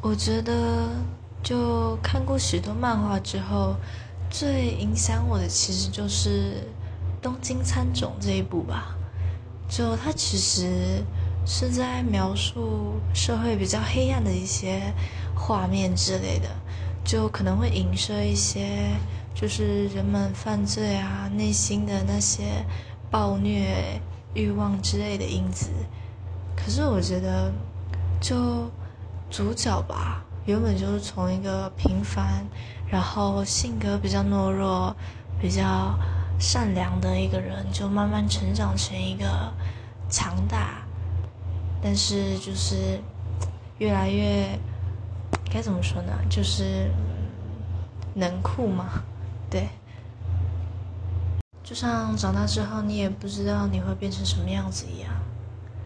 我觉得，就看过许多漫画之后，最影响我的其实就是《东京喰种》这一部吧。就它其实是在描述社会比较黑暗的一些画面之类的，就可能会影射一些就是人们犯罪啊内心的那些暴虐欲望之类的因子。可是我觉得，就。主角吧，原本就是从一个平凡，然后性格比较懦弱、比较善良的一个人，就慢慢成长成一个强大，但是就是越来越该怎么说呢？就是能酷嘛，对。就像长大之后，你也不知道你会变成什么样子一样。